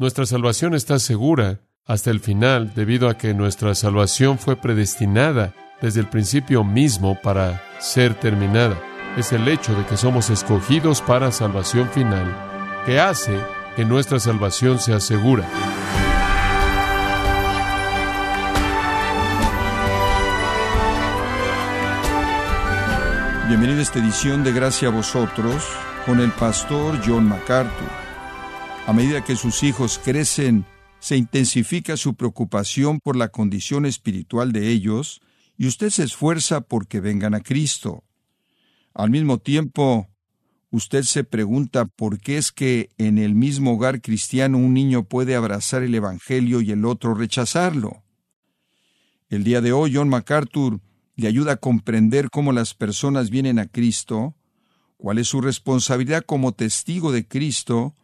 Nuestra salvación está segura hasta el final debido a que nuestra salvación fue predestinada desde el principio mismo para ser terminada. Es el hecho de que somos escogidos para salvación final que hace que nuestra salvación sea segura. Bienvenido a esta edición de Gracia a vosotros con el pastor John MacArthur. A medida que sus hijos crecen, se intensifica su preocupación por la condición espiritual de ellos y usted se esfuerza porque vengan a Cristo. Al mismo tiempo, usted se pregunta por qué es que en el mismo hogar cristiano un niño puede abrazar el Evangelio y el otro rechazarlo. El día de hoy John MacArthur le ayuda a comprender cómo las personas vienen a Cristo, cuál es su responsabilidad como testigo de Cristo,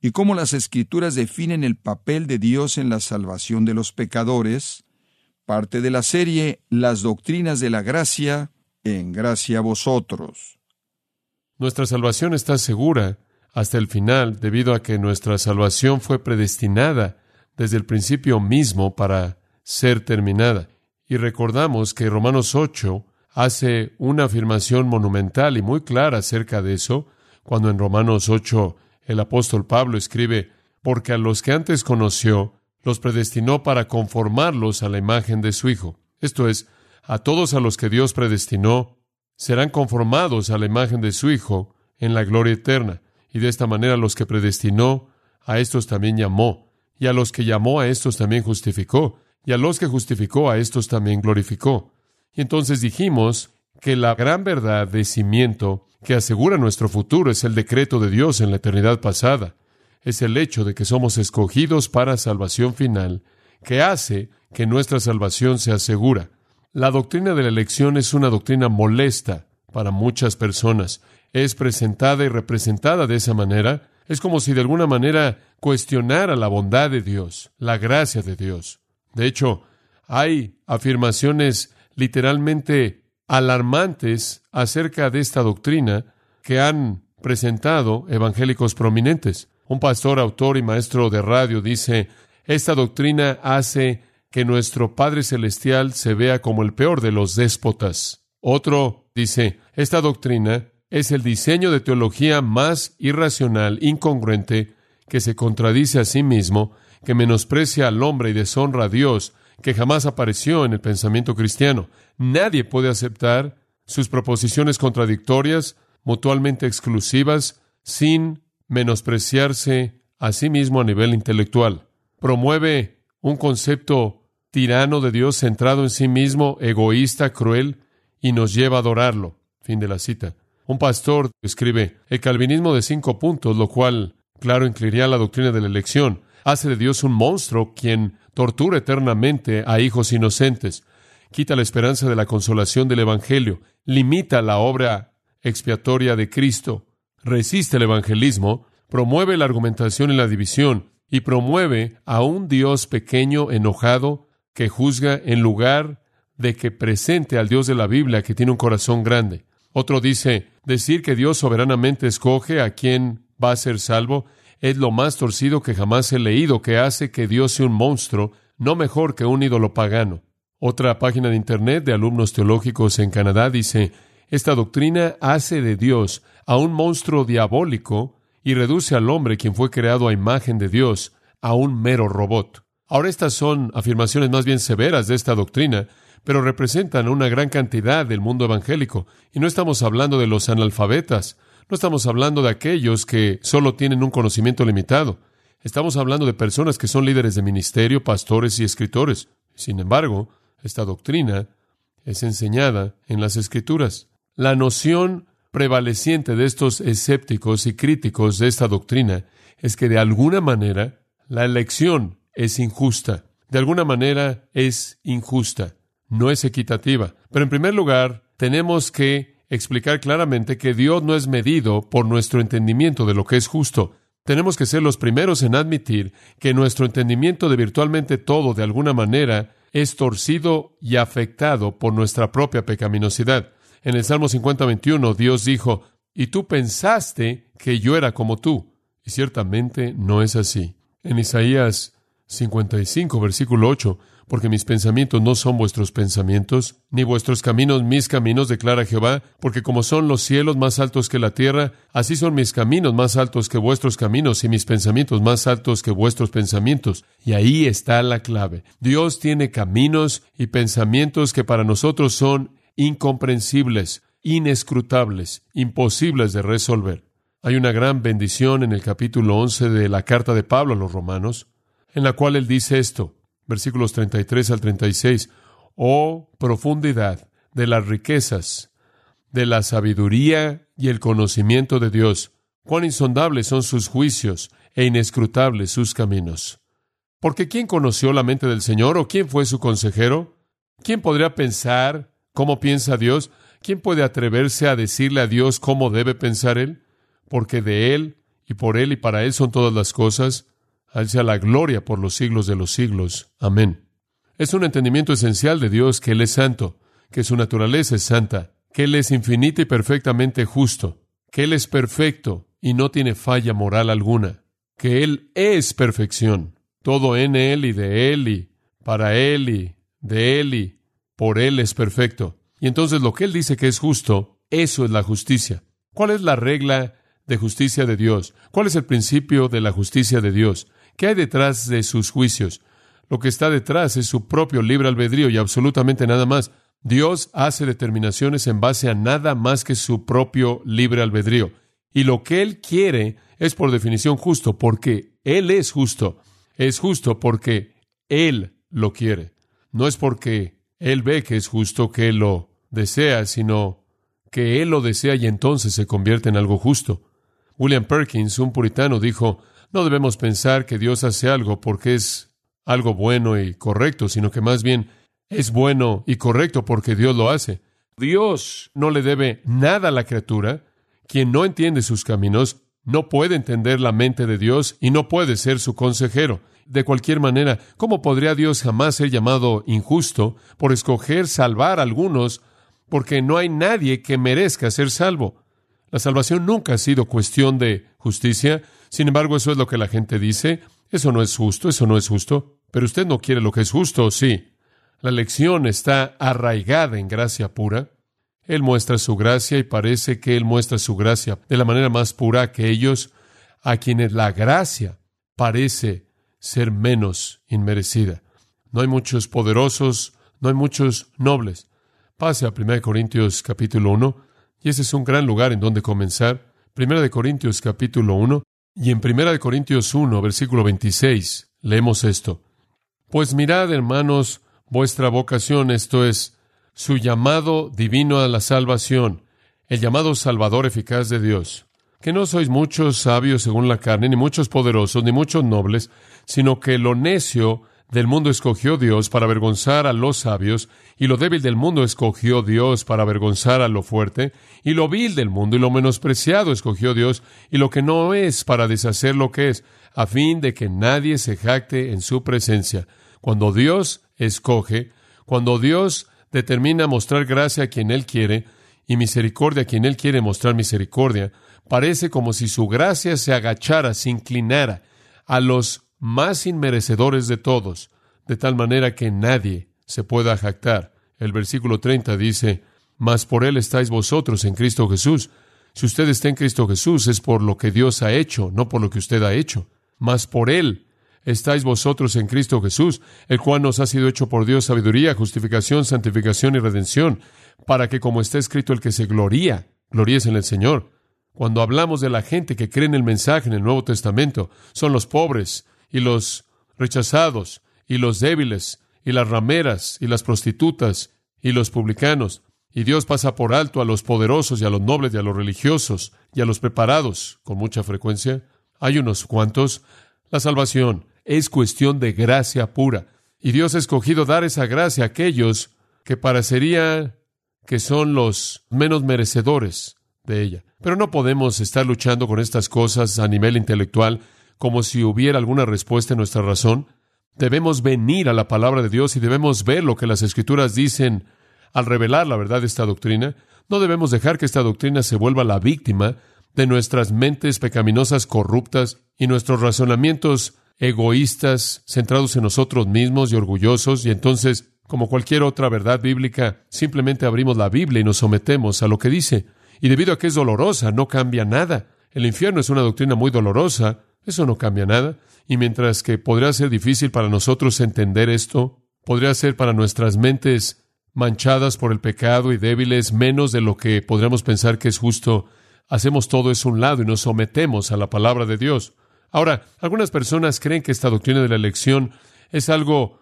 y cómo las escrituras definen el papel de Dios en la salvación de los pecadores, parte de la serie Las Doctrinas de la Gracia, en gracia a vosotros. Nuestra salvación está segura hasta el final debido a que nuestra salvación fue predestinada desde el principio mismo para ser terminada. Y recordamos que Romanos 8 hace una afirmación monumental y muy clara acerca de eso, cuando en Romanos 8 el apóstol Pablo escribe, porque a los que antes conoció, los predestinó para conformarlos a la imagen de su Hijo. Esto es, a todos a los que Dios predestinó, serán conformados a la imagen de su Hijo en la gloria eterna. Y de esta manera los que predestinó, a estos también llamó, y a los que llamó a estos también justificó, y a los que justificó a estos también glorificó. Y entonces dijimos que la gran verdad de cimiento que asegura nuestro futuro es el decreto de Dios en la eternidad pasada. Es el hecho de que somos escogidos para salvación final, que hace que nuestra salvación sea segura. La doctrina de la elección es una doctrina molesta para muchas personas. Es presentada y representada de esa manera. Es como si de alguna manera cuestionara la bondad de Dios, la gracia de Dios. De hecho, hay afirmaciones literalmente alarmantes acerca de esta doctrina que han presentado evangélicos prominentes. Un pastor, autor y maestro de radio dice, esta doctrina hace que nuestro Padre Celestial se vea como el peor de los déspotas. Otro dice, esta doctrina es el diseño de teología más irracional, incongruente, que se contradice a sí mismo que menosprecia al hombre y deshonra a Dios, que jamás apareció en el pensamiento cristiano. Nadie puede aceptar sus proposiciones contradictorias, mutuamente exclusivas, sin menospreciarse a sí mismo a nivel intelectual. Promueve un concepto tirano de Dios centrado en sí mismo, egoísta, cruel, y nos lleva a adorarlo. Fin de la cita. Un pastor escribe el calvinismo de cinco puntos, lo cual, claro, incluiría la doctrina de la elección hace de Dios un monstruo quien tortura eternamente a hijos inocentes, quita la esperanza de la consolación del Evangelio, limita la obra expiatoria de Cristo, resiste el evangelismo, promueve la argumentación y la división, y promueve a un Dios pequeño, enojado, que juzga en lugar de que presente al Dios de la Biblia que tiene un corazón grande. Otro dice, decir que Dios soberanamente escoge a quien va a ser salvo es lo más torcido que jamás he leído, que hace que Dios sea un monstruo, no mejor que un ídolo pagano. Otra página de Internet de alumnos teológicos en Canadá dice, esta doctrina hace de Dios a un monstruo diabólico y reduce al hombre, quien fue creado a imagen de Dios, a un mero robot. Ahora estas son afirmaciones más bien severas de esta doctrina, pero representan una gran cantidad del mundo evangélico, y no estamos hablando de los analfabetas, no estamos hablando de aquellos que solo tienen un conocimiento limitado. Estamos hablando de personas que son líderes de ministerio, pastores y escritores. Sin embargo, esta doctrina es enseñada en las escrituras. La noción prevaleciente de estos escépticos y críticos de esta doctrina es que de alguna manera la elección es injusta. De alguna manera es injusta. No es equitativa. Pero en primer lugar, tenemos que explicar claramente que Dios no es medido por nuestro entendimiento de lo que es justo. Tenemos que ser los primeros en admitir que nuestro entendimiento de virtualmente todo, de alguna manera, es torcido y afectado por nuestra propia pecaminosidad. En el Salmo 50-21, Dios dijo, y tú pensaste que yo era como tú. Y ciertamente no es así. En Isaías 55, versículo 8, porque mis pensamientos no son vuestros pensamientos, ni vuestros caminos mis caminos, declara Jehová, porque como son los cielos más altos que la tierra, así son mis caminos más altos que vuestros caminos y mis pensamientos más altos que vuestros pensamientos. Y ahí está la clave. Dios tiene caminos y pensamientos que para nosotros son incomprensibles, inescrutables, imposibles de resolver. Hay una gran bendición en el capítulo 11 de la carta de Pablo a los romanos, en la cual él dice esto, versículos 33 al 36, oh profundidad de las riquezas, de la sabiduría y el conocimiento de Dios, cuán insondables son sus juicios e inescrutables sus caminos. Porque ¿quién conoció la mente del Señor o quién fue su consejero? ¿Quién podría pensar cómo piensa Dios? ¿Quién puede atreverse a decirle a Dios cómo debe pensar Él? Porque de Él y por Él y para Él son todas las cosas, sea la gloria por los siglos de los siglos. Amén. Es un entendimiento esencial de Dios que Él es santo, que su naturaleza es santa, que Él es infinita y perfectamente justo, que Él es perfecto y no tiene falla moral alguna, que Él es perfección, todo en Él y de Él y para Él y de Él y por Él es perfecto. Y entonces lo que Él dice que es justo, eso es la justicia. ¿Cuál es la regla de justicia de Dios? ¿Cuál es el principio de la justicia de Dios? ¿Qué hay detrás de sus juicios? Lo que está detrás es su propio libre albedrío y absolutamente nada más. Dios hace determinaciones en base a nada más que su propio libre albedrío. Y lo que Él quiere es por definición justo, porque Él es justo. Es justo porque Él lo quiere. No es porque Él ve que es justo que Él lo desea, sino que Él lo desea y entonces se convierte en algo justo. William Perkins, un puritano, dijo, no debemos pensar que Dios hace algo porque es algo bueno y correcto, sino que más bien es bueno y correcto porque Dios lo hace. Dios no le debe nada a la criatura. Quien no entiende sus caminos no puede entender la mente de Dios y no puede ser su consejero. De cualquier manera, ¿cómo podría Dios jamás ser llamado injusto por escoger salvar a algunos porque no hay nadie que merezca ser salvo? La salvación nunca ha sido cuestión de justicia, sin embargo, eso es lo que la gente dice. Eso no es justo, eso no es justo. Pero usted no quiere lo que es justo, sí. La lección está arraigada en gracia pura. Él muestra su gracia y parece que Él muestra su gracia de la manera más pura que ellos, a quienes la gracia parece ser menos inmerecida. No hay muchos poderosos, no hay muchos nobles. Pase a 1 Corintios capítulo 1, y ese es un gran lugar en donde comenzar. 1 Corintios capítulo 1, y en Primera de Corintios 1, versículo 26, leemos esto. Pues mirad, hermanos, vuestra vocación, esto es, su llamado divino a la salvación, el llamado salvador eficaz de Dios. Que no sois muchos sabios según la carne, ni muchos poderosos, ni muchos nobles, sino que lo necio del mundo escogió Dios para avergonzar a los sabios, y lo débil del mundo escogió Dios para avergonzar a lo fuerte, y lo vil del mundo y lo menospreciado escogió Dios, y lo que no es para deshacer lo que es, a fin de que nadie se jacte en su presencia. Cuando Dios escoge, cuando Dios determina mostrar gracia a quien Él quiere, y misericordia a quien Él quiere mostrar misericordia, parece como si su gracia se agachara, se inclinara a los más inmerecedores de todos, de tal manera que nadie se pueda jactar. El versículo 30 dice, Mas por él estáis vosotros en Cristo Jesús. Si usted está en Cristo Jesús es por lo que Dios ha hecho, no por lo que usted ha hecho. Mas por él estáis vosotros en Cristo Jesús, el cual nos ha sido hecho por Dios sabiduría, justificación, santificación y redención, para que como está escrito el que se gloría, gloríes en el Señor. Cuando hablamos de la gente que cree en el mensaje en el Nuevo Testamento, son los pobres, y los rechazados, y los débiles, y las rameras, y las prostitutas, y los publicanos. Y Dios pasa por alto a los poderosos y a los nobles y a los religiosos y a los preparados con mucha frecuencia. Hay unos cuantos. La salvación es cuestión de gracia pura. Y Dios ha escogido dar esa gracia a aquellos que parecería que son los menos merecedores de ella. Pero no podemos estar luchando con estas cosas a nivel intelectual como si hubiera alguna respuesta en nuestra razón. Debemos venir a la palabra de Dios y debemos ver lo que las escrituras dicen al revelar la verdad de esta doctrina. No debemos dejar que esta doctrina se vuelva la víctima de nuestras mentes pecaminosas corruptas y nuestros razonamientos egoístas, centrados en nosotros mismos y orgullosos, y entonces, como cualquier otra verdad bíblica, simplemente abrimos la Biblia y nos sometemos a lo que dice. Y debido a que es dolorosa, no cambia nada. El infierno es una doctrina muy dolorosa, eso no cambia nada. Y mientras que podría ser difícil para nosotros entender esto, podría ser para nuestras mentes manchadas por el pecado y débiles menos de lo que podríamos pensar que es justo, hacemos todo eso a un lado y nos sometemos a la palabra de Dios. Ahora, algunas personas creen que esta doctrina de la elección es algo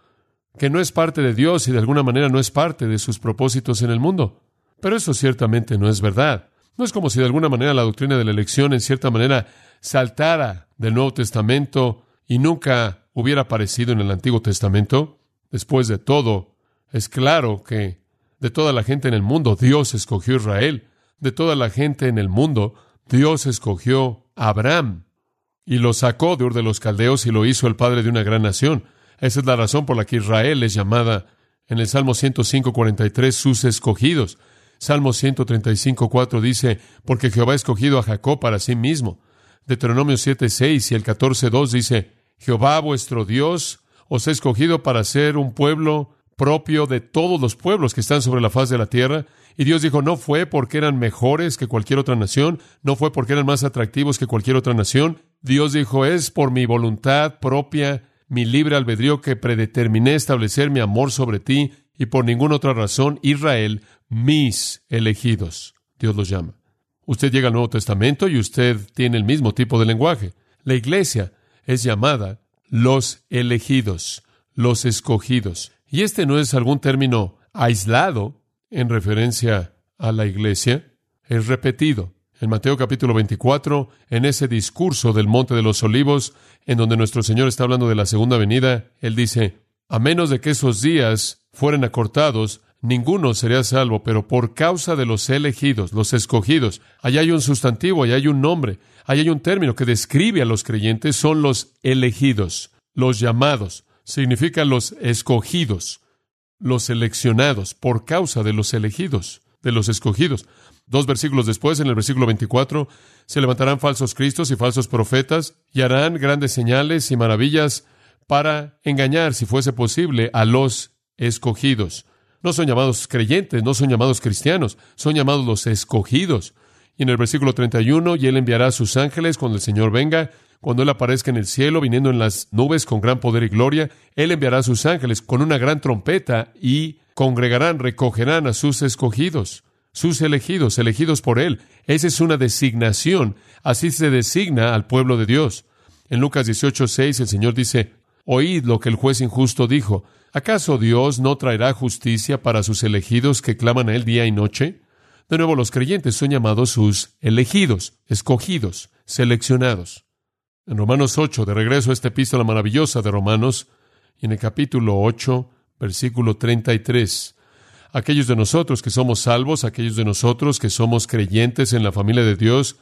que no es parte de Dios y de alguna manera no es parte de sus propósitos en el mundo. Pero eso ciertamente no es verdad. No es como si de alguna manera la doctrina de la elección en cierta manera saltara del Nuevo Testamento y nunca hubiera aparecido en el Antiguo Testamento. Después de todo, es claro que de toda la gente en el mundo, Dios escogió a Israel. De toda la gente en el mundo, Dios escogió a Abraham y lo sacó de Ur de los Caldeos y lo hizo el padre de una gran nación. Esa es la razón por la que Israel es llamada en el Salmo 105.43 sus escogidos. Salmo 135.4 dice, porque Jehová ha escogido a Jacob para sí mismo. Deuteronomio 7.6 y el 14.2 dice, Jehová vuestro Dios os ha escogido para ser un pueblo propio de todos los pueblos que están sobre la faz de la tierra. Y Dios dijo, no fue porque eran mejores que cualquier otra nación, no fue porque eran más atractivos que cualquier otra nación. Dios dijo, es por mi voluntad propia, mi libre albedrío que predeterminé establecer mi amor sobre ti y por ninguna otra razón, Israel, mis elegidos. Dios los llama. Usted llega al Nuevo Testamento y usted tiene el mismo tipo de lenguaje. La iglesia es llamada los elegidos, los escogidos. Y este no es algún término aislado en referencia a la iglesia, es repetido. En Mateo capítulo 24, en ese discurso del Monte de los Olivos, en donde nuestro Señor está hablando de la segunda venida, Él dice, a menos de que esos días fueran acortados, ninguno sería salvo, pero por causa de los elegidos, los escogidos, allá hay un sustantivo, allá hay un nombre, allá hay un término que describe a los creyentes, son los elegidos, los llamados, significa los escogidos, los seleccionados, por causa de los elegidos, de los escogidos. Dos versículos después, en el versículo 24, se levantarán falsos cristos y falsos profetas y harán grandes señales y maravillas para engañar, si fuese posible, a los escogidos. No son llamados creyentes, no son llamados cristianos, son llamados los escogidos. Y en el versículo 31, y él enviará a sus ángeles cuando el Señor venga cuando Él aparezca en el cielo, viniendo en las nubes con gran poder y gloria, Él enviará a sus ángeles con una gran trompeta y congregarán, recogerán a sus escogidos, sus elegidos, elegidos por Él. Esa es una designación. Así se designa al pueblo de Dios. En Lucas 18, 6, el Señor dice, Oíd lo que el juez injusto dijo. ¿Acaso Dios no traerá justicia para sus elegidos que claman a Él día y noche? De nuevo, los creyentes son llamados sus elegidos, escogidos, seleccionados. En Romanos 8, de regreso a esta epístola maravillosa de Romanos, y en el capítulo 8, versículo 33, aquellos de nosotros que somos salvos, aquellos de nosotros que somos creyentes en la familia de Dios,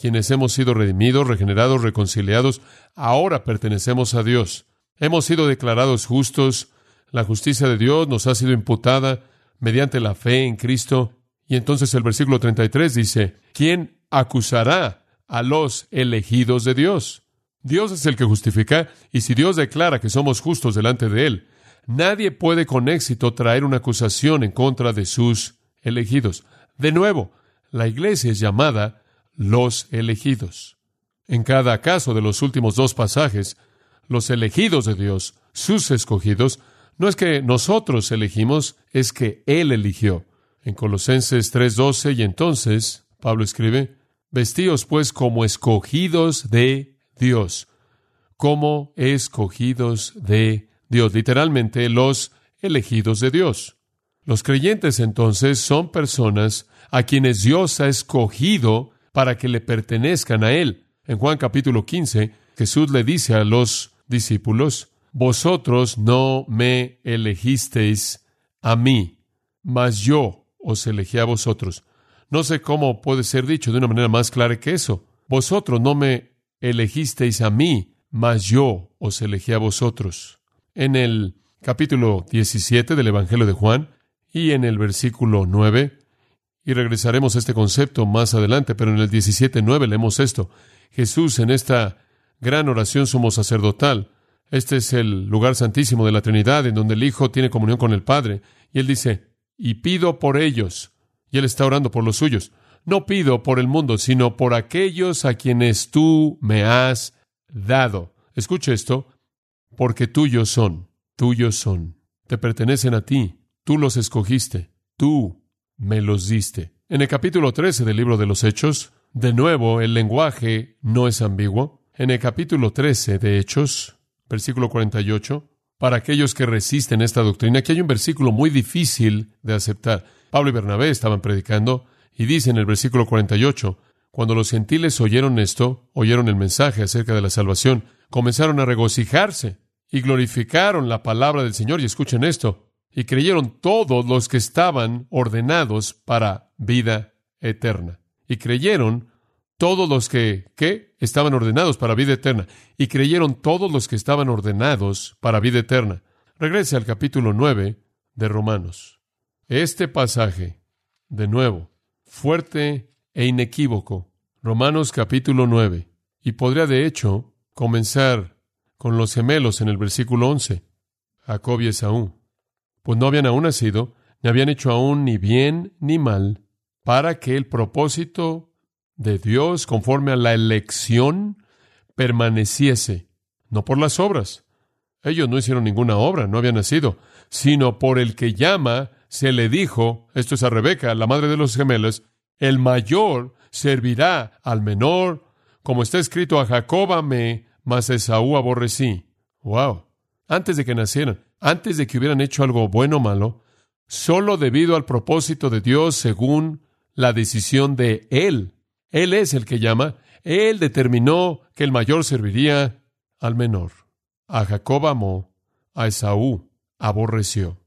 quienes hemos sido redimidos, regenerados, reconciliados, ahora pertenecemos a Dios. Hemos sido declarados justos, la justicia de Dios nos ha sido imputada mediante la fe en Cristo. Y entonces el versículo 33 dice, ¿quién acusará a los elegidos de Dios. Dios es el que justifica, y si Dios declara que somos justos delante de Él, nadie puede con éxito traer una acusación en contra de sus elegidos. De nuevo, la iglesia es llamada los elegidos. En cada caso de los últimos dos pasajes, los elegidos de Dios, sus escogidos, no es que nosotros elegimos, es que Él eligió. En Colosenses 3:12 y entonces Pablo escribe, Vestíos pues como escogidos de Dios, como escogidos de Dios, literalmente los elegidos de Dios. Los creyentes entonces son personas a quienes Dios ha escogido para que le pertenezcan a Él. En Juan capítulo 15, Jesús le dice a los discípulos, Vosotros no me elegisteis a mí, mas yo os elegí a vosotros. No sé cómo puede ser dicho de una manera más clara que eso. Vosotros no me elegisteis a mí, mas yo os elegí a vosotros. En el capítulo 17 del Evangelio de Juan y en el versículo 9, y regresaremos a este concepto más adelante, pero en el 17.9 leemos esto. Jesús en esta gran oración sumo sacerdotal. Este es el lugar santísimo de la Trinidad, en donde el Hijo tiene comunión con el Padre. Y él dice, y pido por ellos. Y él está orando por los suyos. No pido por el mundo, sino por aquellos a quienes tú me has dado. Escuche esto, porque tuyos son, tuyos son, te pertenecen a ti, tú los escogiste, tú me los diste. En el capítulo 13 del libro de los Hechos, de nuevo, el lenguaje no es ambiguo. En el capítulo 13 de Hechos, versículo 48, para aquellos que resisten esta doctrina, aquí hay un versículo muy difícil de aceptar. Pablo y Bernabé estaban predicando y dice en el versículo 48, cuando los gentiles oyeron esto, oyeron el mensaje acerca de la salvación, comenzaron a regocijarse y glorificaron la palabra del Señor. Y escuchen esto, y creyeron todos los que estaban ordenados para vida eterna. Y creyeron todos los que. Estaban ordenados para vida eterna. Y creyeron todos los que estaban ordenados para vida eterna. Regrese al capítulo 9 de Romanos. Este pasaje, de nuevo, fuerte e inequívoco. Romanos capítulo 9. Y podría, de hecho, comenzar con los gemelos en el versículo 11. Jacob y Esaú. Pues no habían aún nacido, ni habían hecho aún ni bien ni mal, para que el propósito de Dios, conforme a la elección, permaneciese, no por las obras. Ellos no hicieron ninguna obra, no habían nacido, sino por el que llama, se le dijo, esto es a Rebeca, la madre de los gemelos, el mayor servirá al menor, como está escrito a Jacob amé, mas a Esaú aborrecí. Wow. Antes de que nacieran, antes de que hubieran hecho algo bueno o malo, solo debido al propósito de Dios según la decisión de Él. Él es el que llama. Él determinó que el mayor serviría al menor. A Jacob amó, a Esaú aborreció.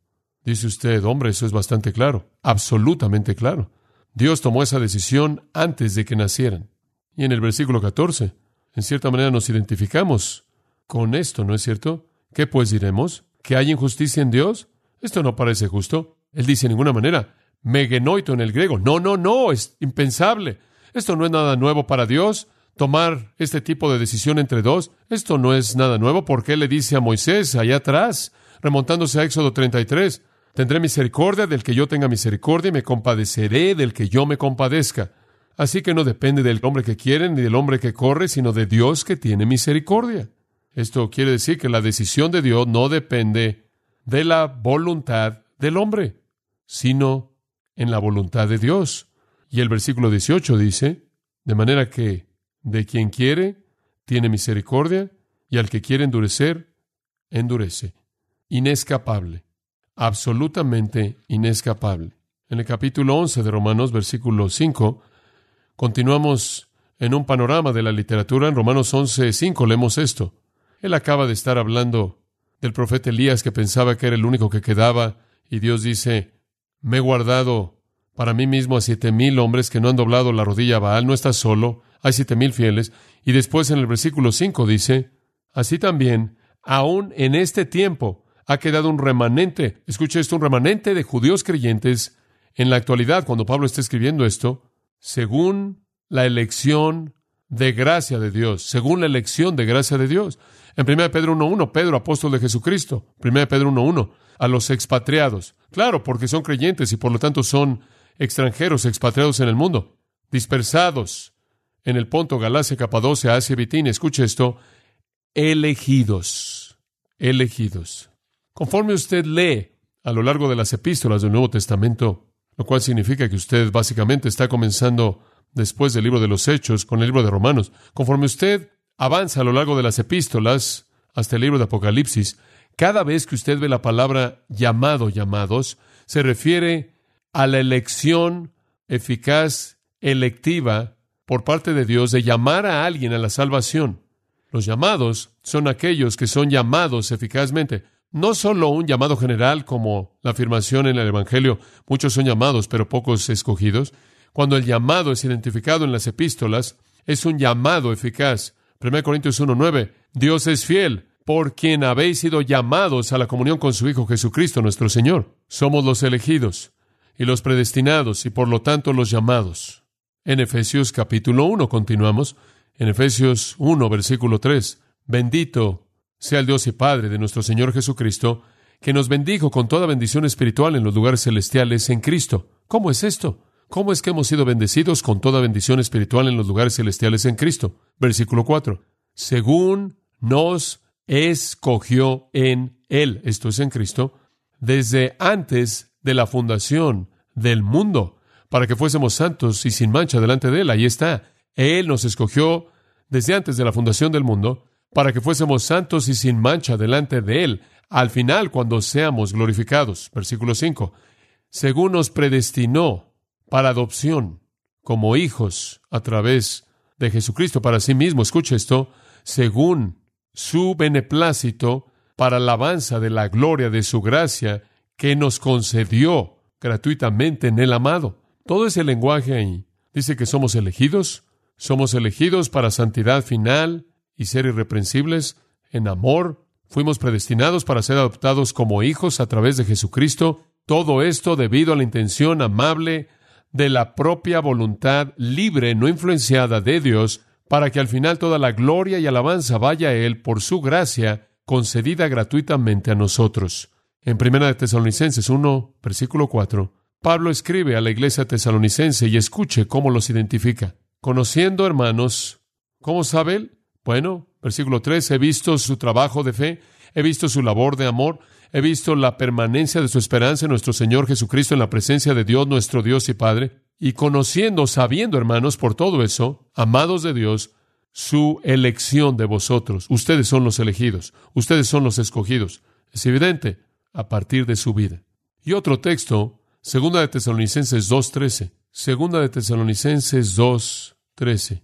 Dice usted, hombre, eso es bastante claro, absolutamente claro. Dios tomó esa decisión antes de que nacieran. Y en el versículo 14, en cierta manera nos identificamos con esto, ¿no es cierto? ¿Qué pues diremos? ¿Que hay injusticia en Dios? Esto no parece justo. Él dice en ninguna manera, megenoito en el griego. No, no, no, es impensable. Esto no es nada nuevo para Dios. Tomar este tipo de decisión entre dos, esto no es nada nuevo porque le dice a Moisés allá atrás, remontándose a Éxodo 33, Tendré misericordia del que yo tenga misericordia y me compadeceré del que yo me compadezca. Así que no depende del hombre que quiere ni del hombre que corre, sino de Dios que tiene misericordia. Esto quiere decir que la decisión de Dios no depende de la voluntad del hombre, sino en la voluntad de Dios. Y el versículo 18 dice, de manera que de quien quiere, tiene misericordia, y al que quiere endurecer, endurece. Inescapable absolutamente inescapable. En el capítulo 11 de Romanos, versículo 5, continuamos en un panorama de la literatura. En Romanos 11, 5 leemos esto. Él acaba de estar hablando del profeta Elías que pensaba que era el único que quedaba y Dios dice, me he guardado para mí mismo a siete mil hombres que no han doblado la rodilla a Baal, no estás solo, hay siete mil fieles. Y después en el versículo 5 dice, así también, aún en este tiempo, ha quedado un remanente, escuche esto, un remanente de judíos creyentes en la actualidad, cuando Pablo está escribiendo esto, según la elección de gracia de Dios, según la elección de gracia de Dios. En 1 Pedro 1.1, Pedro, apóstol de Jesucristo. 1 Pedro 1.1, a los expatriados. Claro, porque son creyentes y por lo tanto son extranjeros expatriados en el mundo, dispersados en el Ponto, Galacia, Capadocia, Asia, Bitín. Escuche esto, elegidos, elegidos. Conforme usted lee a lo largo de las epístolas del Nuevo Testamento, lo cual significa que usted básicamente está comenzando después del libro de los Hechos con el libro de Romanos, conforme usted avanza a lo largo de las epístolas hasta el libro de Apocalipsis, cada vez que usted ve la palabra llamado, llamados, se refiere a la elección eficaz, electiva, por parte de Dios de llamar a alguien a la salvación. Los llamados son aquellos que son llamados eficazmente no solo un llamado general como la afirmación en el Evangelio, muchos son llamados, pero pocos escogidos. Cuando el llamado es identificado en las epístolas, es un llamado eficaz. 1 Corintios 1.9, Dios es fiel, por quien habéis sido llamados a la comunión con su Hijo Jesucristo nuestro Señor. Somos los elegidos y los predestinados y por lo tanto los llamados. En Efesios capítulo 1 continuamos. En Efesios 1, versículo 3, bendito sea el Dios y Padre de nuestro Señor Jesucristo, que nos bendijo con toda bendición espiritual en los lugares celestiales en Cristo. ¿Cómo es esto? ¿Cómo es que hemos sido bendecidos con toda bendición espiritual en los lugares celestiales en Cristo? Versículo 4. Según nos escogió en Él, esto es en Cristo, desde antes de la fundación del mundo, para que fuésemos santos y sin mancha delante de Él. Ahí está. Él nos escogió desde antes de la fundación del mundo, para que fuésemos santos y sin mancha delante de Él, al final cuando seamos glorificados. Versículo 5. Según nos predestinó para adopción como hijos a través de Jesucristo para sí mismo. Escuche esto. Según su beneplácito para alabanza de la gloria de su gracia que nos concedió gratuitamente en el amado. Todo ese lenguaje ahí dice que somos elegidos, somos elegidos para santidad final y ser irreprensibles en amor, fuimos predestinados para ser adoptados como hijos a través de Jesucristo, todo esto debido a la intención amable de la propia voluntad libre, no influenciada de Dios, para que al final toda la gloria y alabanza vaya a Él por su gracia concedida gratuitamente a nosotros. En Primera de Tesalonicenses 1, versículo 4, Pablo escribe a la iglesia tesalonicense y escuche cómo los identifica. Conociendo, hermanos, ¿cómo sabe él? Bueno, versículo 3, he visto su trabajo de fe, he visto su labor de amor, he visto la permanencia de su esperanza en nuestro Señor Jesucristo en la presencia de Dios, nuestro Dios y Padre, y conociendo, sabiendo, hermanos, por todo eso, amados de Dios, su elección de vosotros. Ustedes son los elegidos, ustedes son los escogidos. Es evidente a partir de su vida. Y otro texto, Segunda de Tesalonicenses 2.13. Segunda de Tesalonicenses 2.13.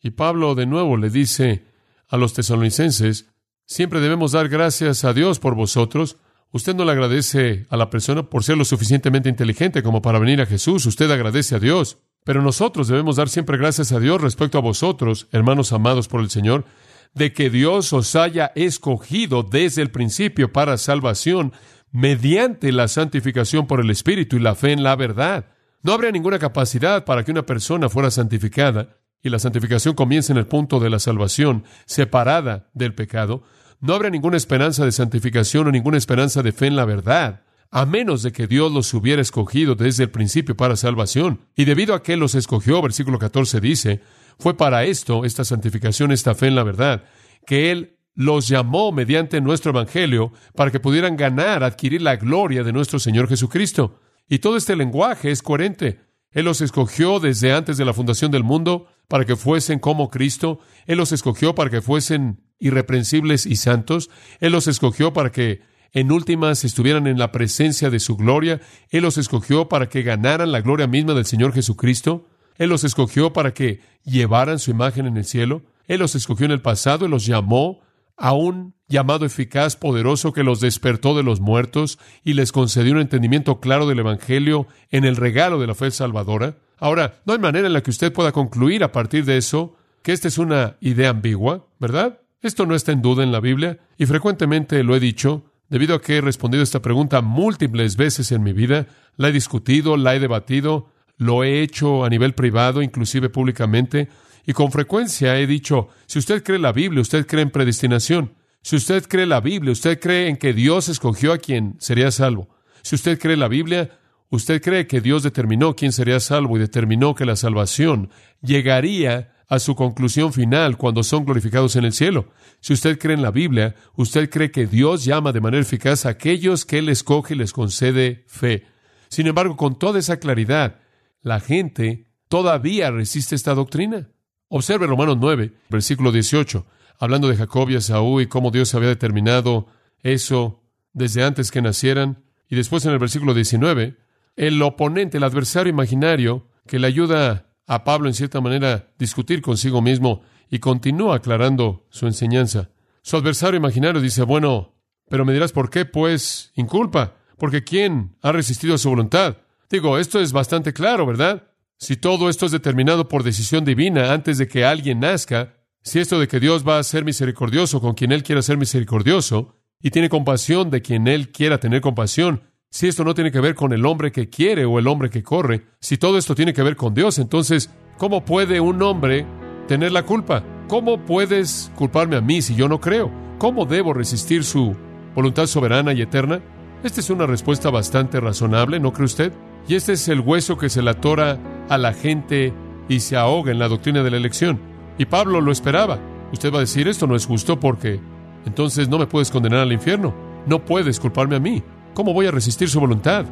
Y Pablo de nuevo le dice a los tesalonicenses, siempre debemos dar gracias a Dios por vosotros. Usted no le agradece a la persona por ser lo suficientemente inteligente como para venir a Jesús, usted agradece a Dios. Pero nosotros debemos dar siempre gracias a Dios respecto a vosotros, hermanos amados por el Señor, de que Dios os haya escogido desde el principio para salvación mediante la santificación por el Espíritu y la fe en la verdad. No habría ninguna capacidad para que una persona fuera santificada, y la santificación comienza en el punto de la salvación, separada del pecado. No habría ninguna esperanza de santificación o ninguna esperanza de fe en la verdad a menos de que Dios los hubiera escogido desde el principio para salvación. Y debido a que los escogió, versículo 14 dice, fue para esto, esta santificación, esta fe en la verdad, que Él los llamó mediante nuestro Evangelio para que pudieran ganar, adquirir la gloria de nuestro Señor Jesucristo. Y todo este lenguaje es coherente. Él los escogió desde antes de la fundación del mundo para que fuesen como Cristo. Él los escogió para que fuesen irreprensibles y santos. Él los escogió para que en últimas estuvieran en la presencia de su gloria. Él los escogió para que ganaran la gloria misma del Señor Jesucristo. Él los escogió para que llevaran su imagen en el cielo. Él los escogió en el pasado y los llamó a un llamado eficaz, poderoso, que los despertó de los muertos y les concedió un entendimiento claro del Evangelio en el regalo de la fe salvadora. Ahora, no hay manera en la que usted pueda concluir a partir de eso que esta es una idea ambigua, ¿verdad? Esto no está en duda en la Biblia y frecuentemente lo he dicho. Debido a que he respondido esta pregunta múltiples veces en mi vida, la he discutido, la he debatido, lo he hecho a nivel privado, inclusive públicamente, y con frecuencia he dicho, si usted cree la Biblia, usted cree en predestinación. Si usted cree la Biblia, usted cree en que Dios escogió a quien sería salvo. Si usted cree la Biblia, usted cree que Dios determinó quién sería salvo y determinó que la salvación llegaría a su conclusión final cuando son glorificados en el cielo. Si usted cree en la Biblia, usted cree que Dios llama de manera eficaz a aquellos que Él escoge y les concede fe. Sin embargo, con toda esa claridad, la gente todavía resiste esta doctrina. Observe Romanos 9, versículo 18, hablando de Jacob y Esaú y cómo Dios había determinado eso desde antes que nacieran. Y después en el versículo 19, el oponente, el adversario imaginario, que le ayuda a Pablo, en cierta manera, discutir consigo mismo y continúa aclarando su enseñanza. Su adversario imaginario dice, bueno, pero me dirás por qué, pues, inculpa, porque ¿quién ha resistido a su voluntad? Digo, esto es bastante claro, ¿verdad? Si todo esto es determinado por decisión divina antes de que alguien nazca, si esto de que Dios va a ser misericordioso con quien Él quiera ser misericordioso, y tiene compasión de quien Él quiera tener compasión, si esto no tiene que ver con el hombre que quiere o el hombre que corre, si todo esto tiene que ver con Dios, entonces, ¿cómo puede un hombre tener la culpa? ¿Cómo puedes culparme a mí si yo no creo? ¿Cómo debo resistir su voluntad soberana y eterna? Esta es una respuesta bastante razonable, ¿no cree usted? Y este es el hueso que se le atora a la gente y se ahoga en la doctrina de la elección. Y Pablo lo esperaba. Usted va a decir, esto no es justo porque entonces no me puedes condenar al infierno. No puedes culparme a mí. ¿Cómo voy a resistir su voluntad?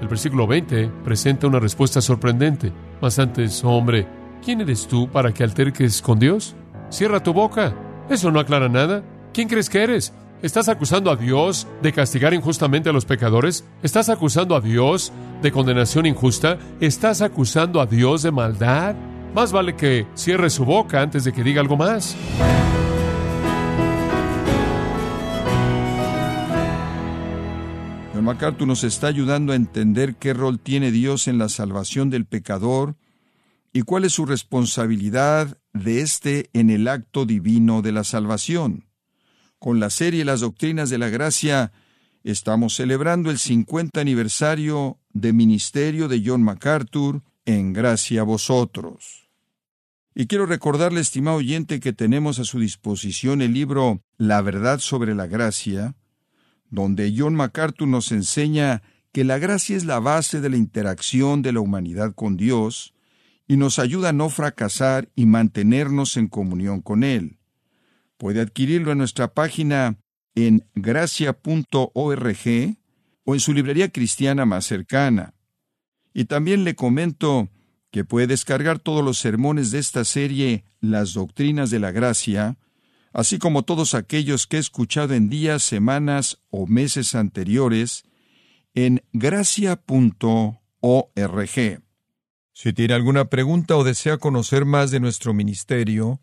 El versículo 20 presenta una respuesta sorprendente. Más antes, hombre, ¿quién eres tú para que alterques con Dios? Cierra tu boca. Eso no aclara nada. ¿Quién crees que eres? ¿Estás acusando a Dios de castigar injustamente a los pecadores? ¿Estás acusando a Dios de condenación injusta? ¿Estás acusando a Dios de maldad? Más vale que cierre su boca antes de que diga algo más. John MacArthur nos está ayudando a entender qué rol tiene Dios en la salvación del pecador y cuál es su responsabilidad de éste en el acto divino de la salvación. Con la serie Las Doctrinas de la Gracia, estamos celebrando el 50 aniversario de ministerio de John MacArthur en Gracia a vosotros. Y quiero recordarle, estimado oyente, que tenemos a su disposición el libro La verdad sobre la gracia, donde John MacArthur nos enseña que la gracia es la base de la interacción de la humanidad con Dios y nos ayuda a no fracasar y mantenernos en comunión con Él. Puede adquirirlo en nuestra página en gracia.org o en su librería cristiana más cercana. Y también le comento que puede descargar todos los sermones de esta serie Las Doctrinas de la Gracia, así como todos aquellos que he escuchado en días, semanas o meses anteriores, en gracia.org. Si tiene alguna pregunta o desea conocer más de nuestro ministerio,